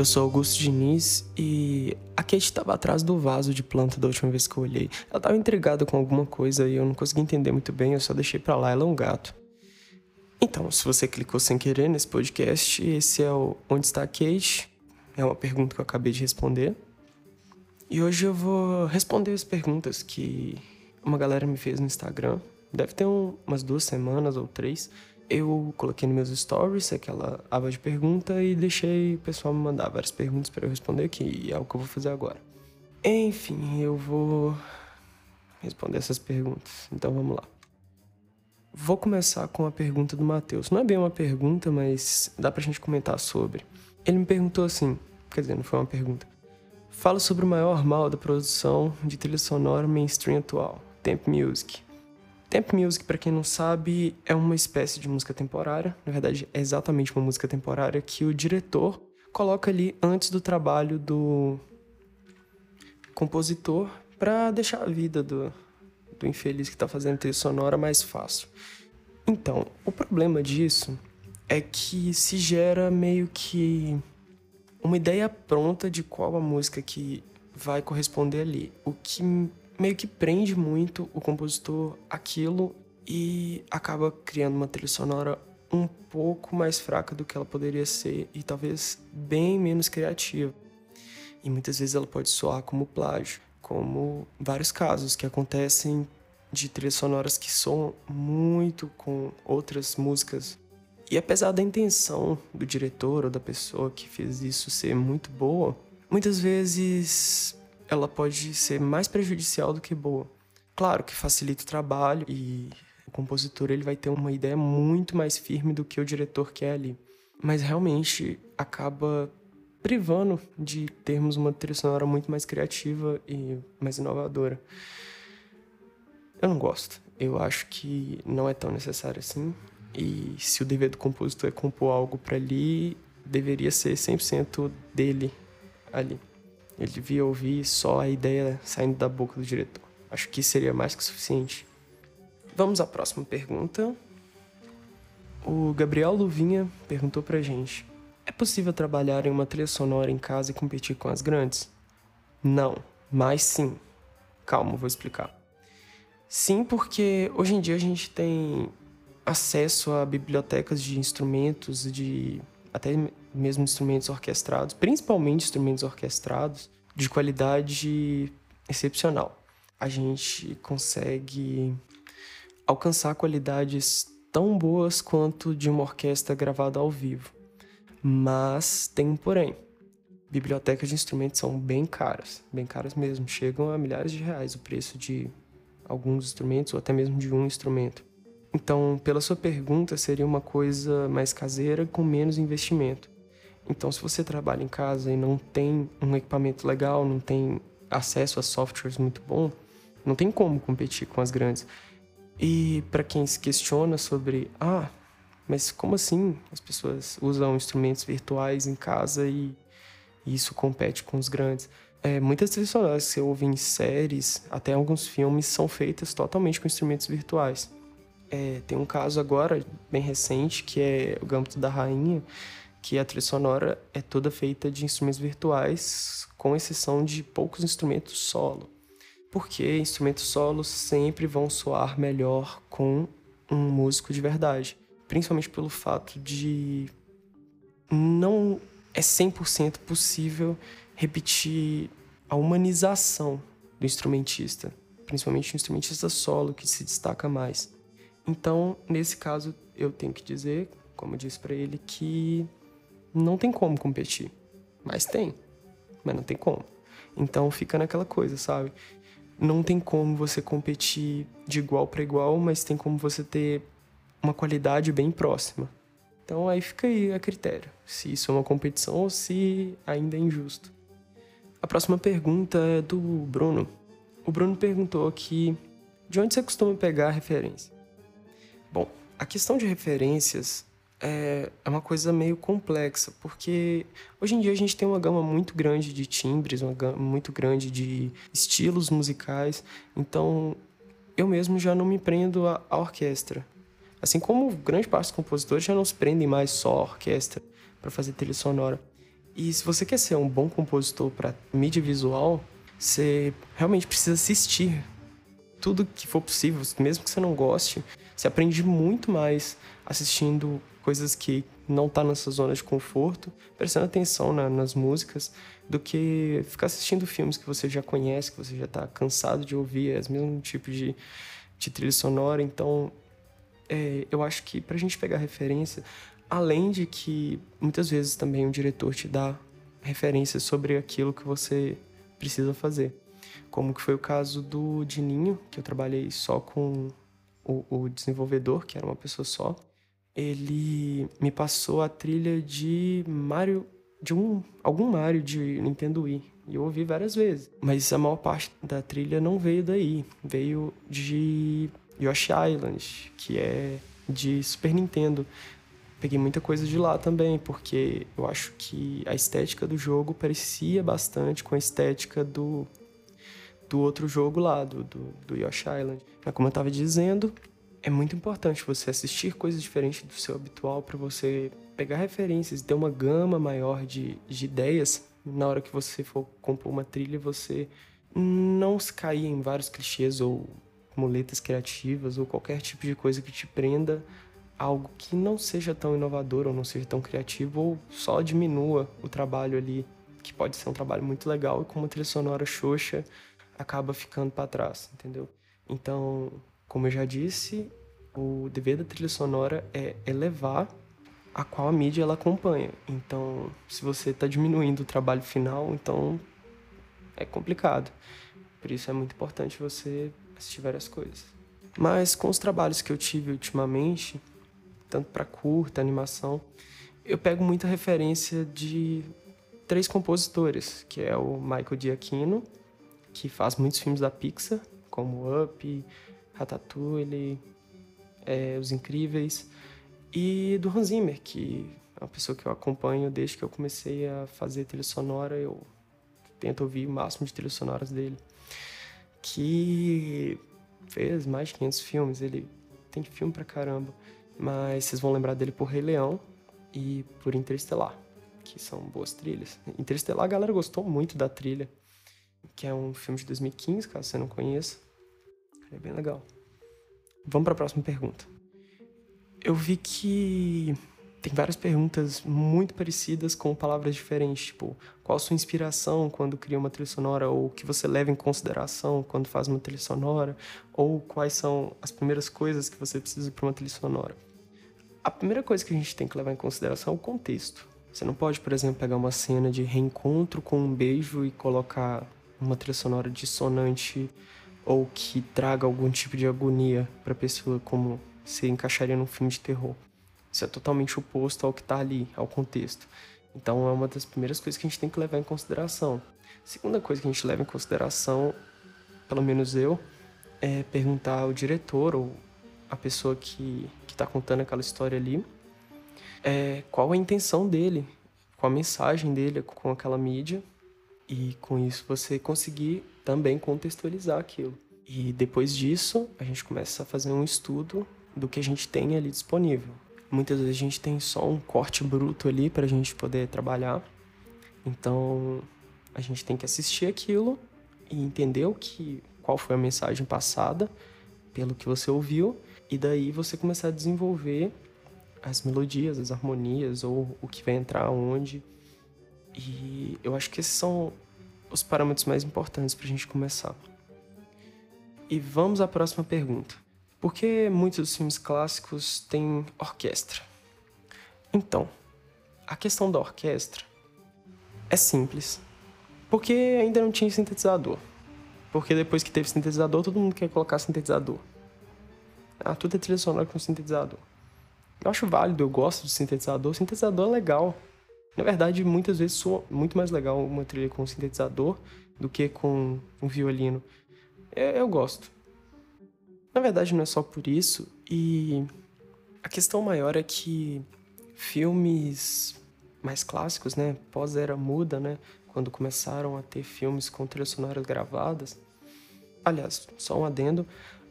Eu sou Augusto Diniz e a Kate estava atrás do vaso de planta da última vez que eu olhei. Ela estava intrigada com alguma coisa e eu não consegui entender muito bem, eu só deixei pra lá, ela é um gato. Então, se você clicou sem querer nesse podcast, esse é o Onde está a Kate? É uma pergunta que eu acabei de responder. E hoje eu vou responder as perguntas que uma galera me fez no Instagram. Deve ter um, umas duas semanas ou três eu coloquei nos meus stories aquela aba de pergunta e deixei o pessoal me mandar várias perguntas para eu responder aqui, e é o que eu vou fazer agora. Enfim, eu vou responder essas perguntas. Então vamos lá. Vou começar com a pergunta do Matheus. Não é bem uma pergunta, mas dá pra gente comentar sobre. Ele me perguntou assim, quer dizer, não foi uma pergunta. Fala sobre o maior mal da produção de trilha sonora mainstream atual, Temp Music. Temp Music, para quem não sabe, é uma espécie de música temporária. Na verdade, é exatamente uma música temporária que o diretor coloca ali antes do trabalho do compositor para deixar a vida do, do infeliz que está fazendo trilha sonora mais fácil. Então, o problema disso é que se gera meio que uma ideia pronta de qual a música que vai corresponder ali. O que meio que prende muito o compositor aquilo e acaba criando uma trilha sonora um pouco mais fraca do que ela poderia ser e talvez bem menos criativa. E muitas vezes ela pode soar como plágio, como vários casos que acontecem de trilhas sonoras que soam muito com outras músicas. E apesar da intenção do diretor ou da pessoa que fez isso ser muito boa, muitas vezes ela pode ser mais prejudicial do que boa. Claro que facilita o trabalho e o compositor ele vai ter uma ideia muito mais firme do que o diretor quer ali. Mas realmente acaba privando de termos uma trilha sonora muito mais criativa e mais inovadora. Eu não gosto. Eu acho que não é tão necessário assim. E se o dever do compositor é compor algo para ali, deveria ser 100% dele ali. Ele devia ouvir só a ideia saindo da boca do diretor. Acho que seria mais que suficiente. Vamos à próxima pergunta. O Gabriel Luvinha perguntou pra gente: É possível trabalhar em uma trilha sonora em casa e competir com as grandes? Não, mas sim. Calma, vou explicar. Sim, porque hoje em dia a gente tem acesso a bibliotecas de instrumentos, de até mesmo instrumentos orquestrados, principalmente instrumentos orquestrados, de qualidade excepcional. A gente consegue alcançar qualidades tão boas quanto de uma orquestra gravada ao vivo. Mas tem um porém. Bibliotecas de instrumentos são bem caras, bem caras mesmo, chegam a milhares de reais o preço de alguns instrumentos ou até mesmo de um instrumento. Então, pela sua pergunta, seria uma coisa mais caseira com menos investimento. Então, se você trabalha em casa e não tem um equipamento legal, não tem acesso a softwares muito bom, não tem como competir com as grandes. E para quem se questiona sobre, ah, mas como assim as pessoas usam instrumentos virtuais em casa e, isso compete com os grandes? É, muitas trilhas sonoras que você ouve em séries, até alguns filmes, são feitas totalmente com instrumentos virtuais. É, tem um caso agora, bem recente, que é o Gâmbito da Rainha, que a trilha sonora é toda feita de instrumentos virtuais, com exceção de poucos instrumentos solo. Porque instrumentos solos sempre vão soar melhor com um músico de verdade. Principalmente pelo fato de não é 100% possível repetir a humanização do instrumentista, principalmente o instrumentista solo que se destaca mais. Então, nesse caso, eu tenho que dizer, como eu disse para ele, que não tem como competir. Mas tem, mas não tem como. Então fica naquela coisa, sabe? Não tem como você competir de igual para igual, mas tem como você ter uma qualidade bem próxima. Então aí fica aí a critério, se isso é uma competição ou se ainda é injusto. A próxima pergunta é do Bruno. O Bruno perguntou aqui de onde você costuma pegar a referência. Bom, a questão de referências é, é uma coisa meio complexa, porque hoje em dia a gente tem uma gama muito grande de timbres, uma gama muito grande de estilos musicais, então eu mesmo já não me prendo à, à orquestra. Assim como grande parte dos compositores já não se prendem mais só à orquestra para fazer trilha sonora. E se você quer ser um bom compositor para mídia visual, você realmente precisa assistir tudo que for possível, mesmo que você não goste. Você aprende muito mais assistindo coisas que não tá nessa zona de conforto, prestando atenção na, nas músicas, do que ficar assistindo filmes que você já conhece, que você já está cansado de ouvir, é o mesmo tipo de, de trilha sonora. Então, é, eu acho que para a gente pegar referência, além de que muitas vezes também o diretor te dá referências sobre aquilo que você precisa fazer. Como que foi o caso do Dininho, que eu trabalhei só com o, o desenvolvedor, que era uma pessoa só. Ele me passou a trilha de Mario de um algum Mario de Nintendo Wii. E eu ouvi várias vezes. Mas a maior parte da trilha não veio daí. Veio de Yoshi Island, que é de Super Nintendo. Peguei muita coisa de lá também, porque eu acho que a estética do jogo parecia bastante com a estética do, do outro jogo lá, do, do, do Yoshi Island. Mas como eu estava dizendo, é muito importante você assistir coisas diferentes do seu habitual para você pegar referências, ter uma gama maior de, de ideias na hora que você for compor uma trilha, você não se cair em vários clichês ou muletas criativas ou qualquer tipo de coisa que te prenda algo que não seja tão inovador ou não seja tão criativo ou só diminua o trabalho ali, que pode ser um trabalho muito legal e com uma trilha sonora xoxa acaba ficando para trás, entendeu? Então, como eu já disse, o dever da trilha sonora é elevar a qual a mídia ela acompanha. Então, se você está diminuindo o trabalho final, então é complicado. Por isso é muito importante você assistir várias coisas. Mas com os trabalhos que eu tive ultimamente, tanto para curta, animação, eu pego muita referência de três compositores, que é o Michael Giacchino, que faz muitos filmes da Pixar, como Up, Ratatouille, é, Os Incríveis, e do Hans Zimmer, que é uma pessoa que eu acompanho desde que eu comecei a fazer trilha sonora, eu tento ouvir o máximo de trilhas sonoras dele. Que fez mais de 500 filmes, ele tem filme pra caramba, mas vocês vão lembrar dele por Rei Leão e por Interestelar, que são boas trilhas. Interestelar a galera gostou muito da trilha, que é um filme de 2015, caso você não conheça. É bem legal. Vamos para a próxima pergunta eu vi que tem várias perguntas muito parecidas com palavras diferentes, tipo, qual a sua inspiração quando cria uma trilha sonora, ou o que você leva em consideração quando faz uma trilha sonora, ou quais são as primeiras coisas que você precisa para uma trilha sonora. A primeira coisa que a gente tem que levar em consideração é o contexto. Você não pode, por exemplo, pegar uma cena de reencontro com um beijo e colocar uma trilha sonora dissonante ou que traga algum tipo de agonia para a pessoa, como se encaixaria num filme de terror. Isso é totalmente oposto ao que está ali, ao contexto. Então é uma das primeiras coisas que a gente tem que levar em consideração. Segunda coisa que a gente leva em consideração, pelo menos eu, é perguntar ao diretor ou a pessoa que está contando aquela história ali, é, qual a intenção dele, qual a mensagem dele com aquela mídia, e com isso você conseguir também contextualizar aquilo. E depois disso, a gente começa a fazer um estudo do que a gente tem ali disponível. Muitas vezes a gente tem só um corte bruto ali para a gente poder trabalhar. Então a gente tem que assistir aquilo e entender o que, qual foi a mensagem passada pelo que você ouviu e daí você começar a desenvolver as melodias, as harmonias ou o que vai entrar onde. E eu acho que esses são os parâmetros mais importantes para a gente começar. E vamos à próxima pergunta. Por que muitos filmes clássicos têm orquestra? Então, a questão da orquestra é simples. Porque ainda não tinha sintetizador. Porque depois que teve sintetizador, todo mundo quer colocar sintetizador. Ah, tudo é trilha sonora com sintetizador. Eu acho válido, eu gosto de sintetizador. Sintetizador é legal. Na verdade, muitas vezes soa muito mais legal uma trilha com sintetizador do que com um violino. Eu, eu gosto. Na verdade, não é só por isso, e a questão maior é que filmes mais clássicos, né, pós-era muda, né, quando começaram a ter filmes com trilhas sonoras gravadas. Aliás, só um adendo,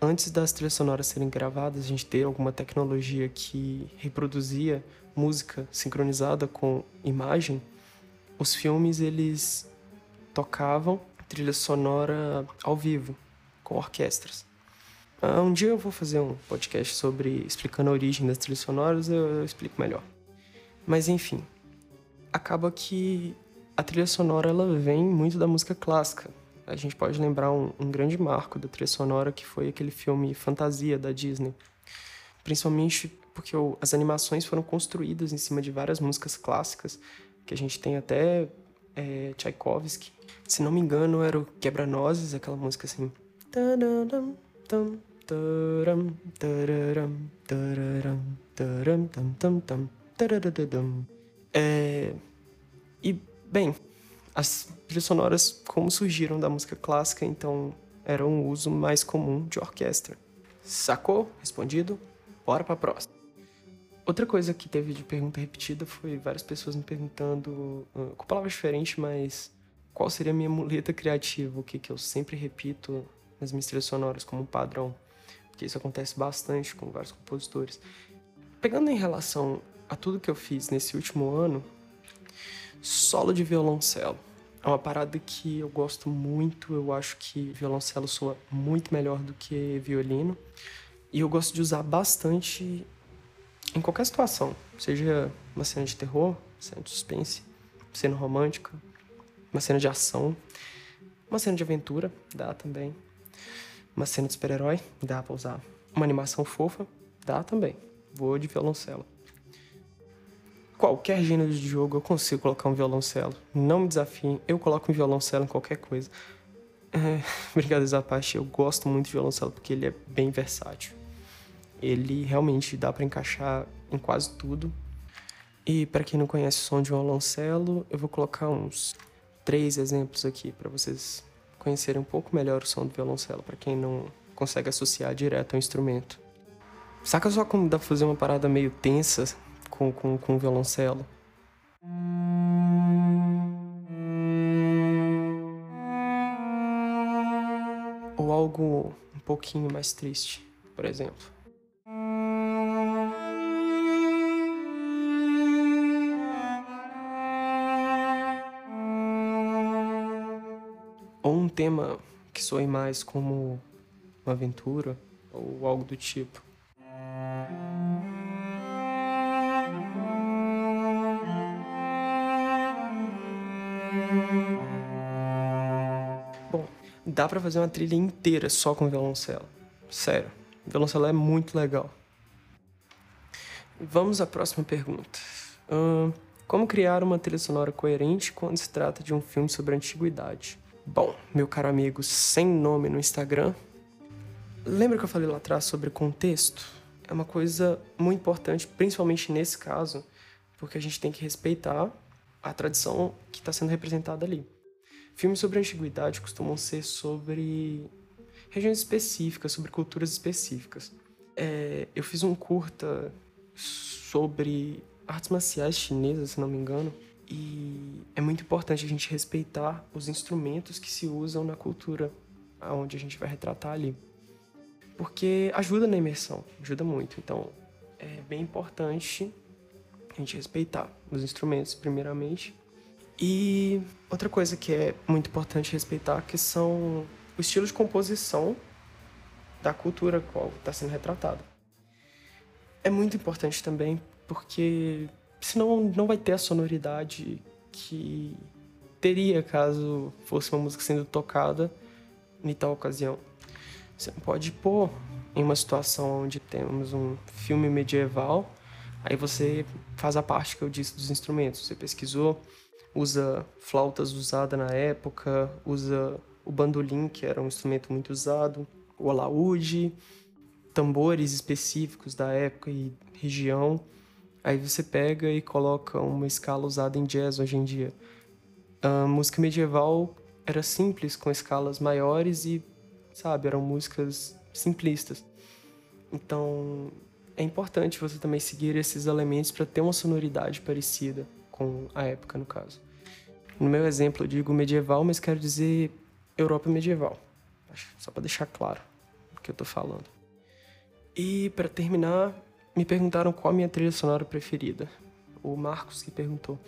antes das trilhas sonoras serem gravadas, a gente ter alguma tecnologia que reproduzia música sincronizada com imagem, os filmes eles tocavam trilha sonora ao vivo, com orquestras. Uh, um dia eu vou fazer um podcast sobre explicando a origem das trilhas sonoras, eu, eu explico melhor. Mas enfim, acaba que a trilha sonora ela vem muito da música clássica. A gente pode lembrar um, um grande marco da trilha sonora que foi aquele filme Fantasia da Disney. Principalmente porque as animações foram construídas em cima de várias músicas clássicas, que a gente tem até é, Tchaikovsky. Se não me engano, era o Quebra-Nozes, aquela música assim. É, e, bem, as trilhas sonoras, como surgiram da música clássica, então era um uso mais comum de orquestra. Sacou? Respondido? Bora pra próxima. Outra coisa que teve de pergunta repetida foi várias pessoas me perguntando, com palavras diferentes, mas qual seria a minha muleta criativa, o que, que eu sempre repito nas minhas trilhas sonoras como padrão, porque isso acontece bastante com vários compositores. Pegando em relação a tudo que eu fiz nesse último ano, solo de violoncelo. É uma parada que eu gosto muito, eu acho que violoncelo soa muito melhor do que violino. E eu gosto de usar bastante em qualquer situação, seja uma cena de terror, cena de suspense, cena romântica, uma cena de ação, uma cena de aventura, dá também. Uma cena de super-herói, dá pra usar. Uma animação fofa, dá também. Vou de violoncelo. Qualquer gênero de jogo eu consigo colocar um violoncelo. Não me desafiem, eu coloco um violoncelo em qualquer coisa. É, brincadeiras eu gosto muito de violoncelo porque ele é bem versátil ele realmente dá para encaixar em quase tudo. E para quem não conhece o som de um violoncelo, eu vou colocar uns três exemplos aqui para vocês conhecerem um pouco melhor o som do violoncelo, para quem não consegue associar direto ao instrumento. Saca só como dá pra fazer uma parada meio tensa com, com, com o violoncelo? Ou algo um pouquinho mais triste, por exemplo. Tema que soe mais como uma aventura ou algo do tipo. Bom, dá para fazer uma trilha inteira só com violoncelo. Sério, violoncelo é muito legal. Vamos à próxima pergunta. Como criar uma trilha sonora coerente quando se trata de um filme sobre a antiguidade? Bom, meu caro amigo sem nome no Instagram, lembra que eu falei lá atrás sobre contexto? É uma coisa muito importante, principalmente nesse caso, porque a gente tem que respeitar a tradição que está sendo representada ali. Filmes sobre a antiguidade costumam ser sobre regiões específicas, sobre culturas específicas. É, eu fiz um curta sobre artes marciais chinesas, se não me engano, e é muito importante a gente respeitar os instrumentos que se usam na cultura aonde a gente vai retratar ali. Porque ajuda na imersão, ajuda muito. Então, é bem importante a gente respeitar os instrumentos, primeiramente. E outra coisa que é muito importante respeitar, que são o estilo de composição da cultura qual está sendo retratada. É muito importante também porque senão não vai ter a sonoridade que teria caso fosse uma música sendo tocada em tal ocasião. Você não pode pôr em uma situação onde temos um filme medieval, aí você faz a parte que eu disse dos instrumentos. Você pesquisou, usa flautas usadas na época, usa o bandolim, que era um instrumento muito usado, o alaúde, tambores específicos da época e região. Aí você pega e coloca uma escala usada em jazz hoje em dia. A música medieval era simples, com escalas maiores e, sabe, eram músicas simplistas. Então, é importante você também seguir esses elementos para ter uma sonoridade parecida com a época, no caso. No meu exemplo, eu digo medieval, mas quero dizer Europa medieval. Só para deixar claro o que eu estou falando. E para terminar, me perguntaram qual a minha trilha sonora preferida. O Marcos que perguntou.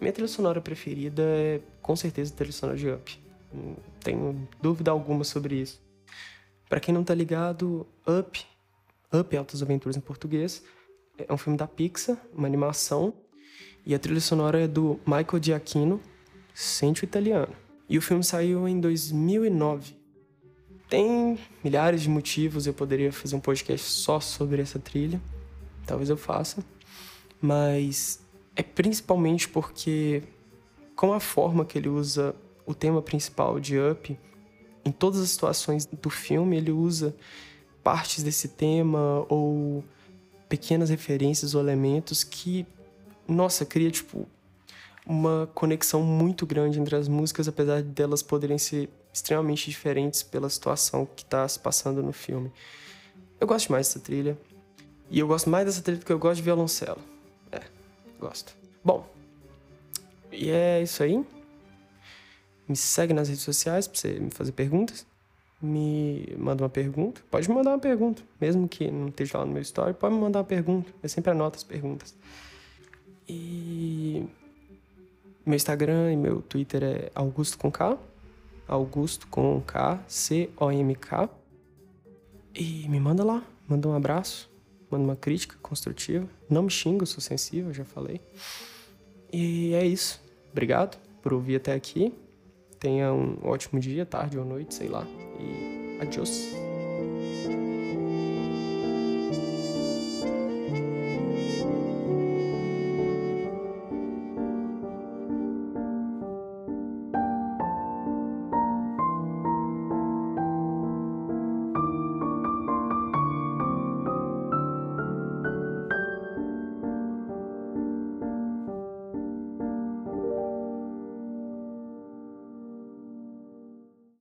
Minha trilha sonora preferida é com certeza a trilha sonora de Up. Não tenho dúvida alguma sobre isso. Para quem não tá ligado, Up, Up Altas Aventuras em português, é um filme da Pixar, uma animação, e a trilha sonora é do Michael Giacchino, Sente o Italiano. E o filme saiu em 2009. Tem milhares de motivos, eu poderia fazer um podcast só sobre essa trilha. Talvez eu faça. Mas é principalmente porque, com a forma que ele usa o tema principal de Up, em todas as situações do filme, ele usa partes desse tema ou pequenas referências ou elementos que, nossa, cria, tipo, uma conexão muito grande entre as músicas, apesar delas poderem ser extremamente diferentes pela situação que está se passando no filme. Eu gosto mais dessa trilha. E eu gosto mais dessa trilha porque eu gosto de violoncelo. É, gosto. Bom, e é isso aí. Me segue nas redes sociais pra você me fazer perguntas. Me manda uma pergunta. Pode me mandar uma pergunta. Mesmo que não esteja lá no meu story, pode me mandar uma pergunta. Eu sempre anoto as perguntas. E meu Instagram e meu Twitter é Augusto com K. Augusto com K, C-O-M-K. E me manda lá, manda um abraço, manda uma crítica construtiva. Não me xinga, sou sensível, já falei. E é isso. Obrigado por ouvir até aqui. Tenha um ótimo dia, tarde ou noite, sei lá. E adiós.